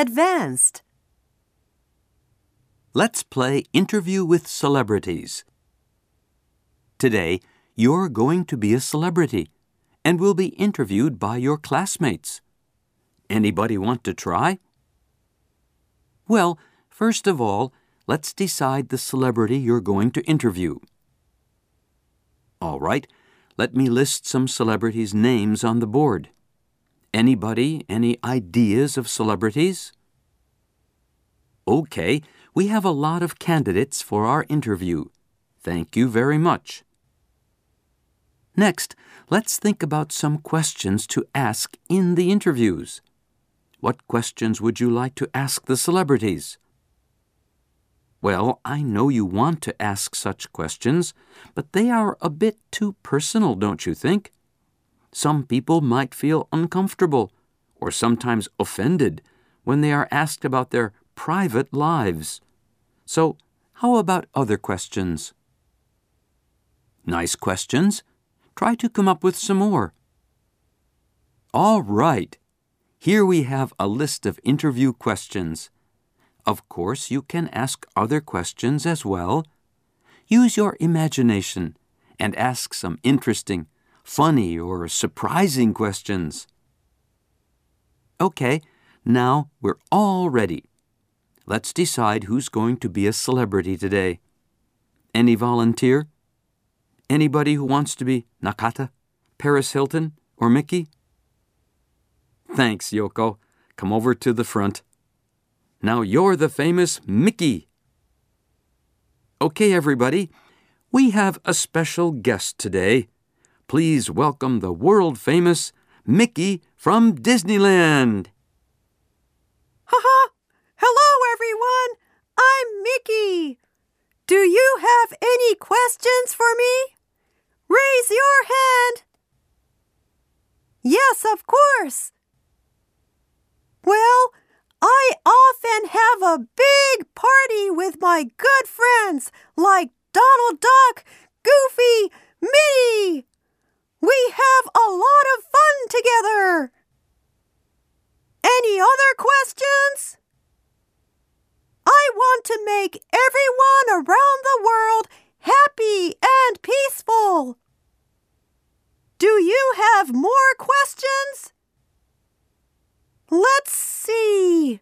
advanced. Let's play Interview with Celebrities. Today, you're going to be a celebrity and will be interviewed by your classmates. Anybody want to try? Well, first of all, let's decide the celebrity you're going to interview. All right, let me list some celebrities' names on the board. Anybody, any ideas of celebrities? Okay, we have a lot of candidates for our interview. Thank you very much. Next, let's think about some questions to ask in the interviews. What questions would you like to ask the celebrities? Well, I know you want to ask such questions, but they are a bit too personal, don't you think? Some people might feel uncomfortable or sometimes offended when they are asked about their private lives. So, how about other questions? Nice questions. Try to come up with some more. All right. Here we have a list of interview questions. Of course, you can ask other questions as well. Use your imagination and ask some interesting, funny, or surprising questions. Okay, now we're all ready. Let's decide who's going to be a celebrity today. Any volunteer? Anybody who wants to be Nakata, Paris Hilton, or Mickey? Thanks, Yoko. Come over to the front. Now you're the famous Mickey. Okay, everybody, we have a special guest today. Please welcome the world famous Mickey from Disneyland. Ha ha! Hello, everyone! I'm Mickey. Do you have any questions for me? Raise your hand. Yes, of course. Well, I often have a big party with my good friends like Donald Duck, Goofy, Minnie. We have a lot of fun together. Any other questions? I want to make everyone around the world happy and peaceful. Do you have more questions? Let's see.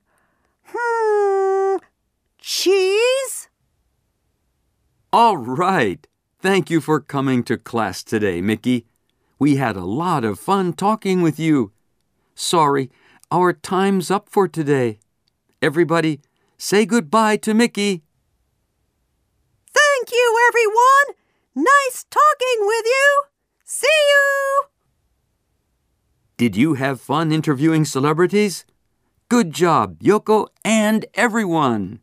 Hmm. Cheese? All right. Thank you for coming to class today, Mickey. We had a lot of fun talking with you. Sorry, our time's up for today. Everybody, say goodbye to Mickey. Thank you, everyone. Nice talking with you. See you. Did you have fun interviewing celebrities? Good job, Yoko and everyone.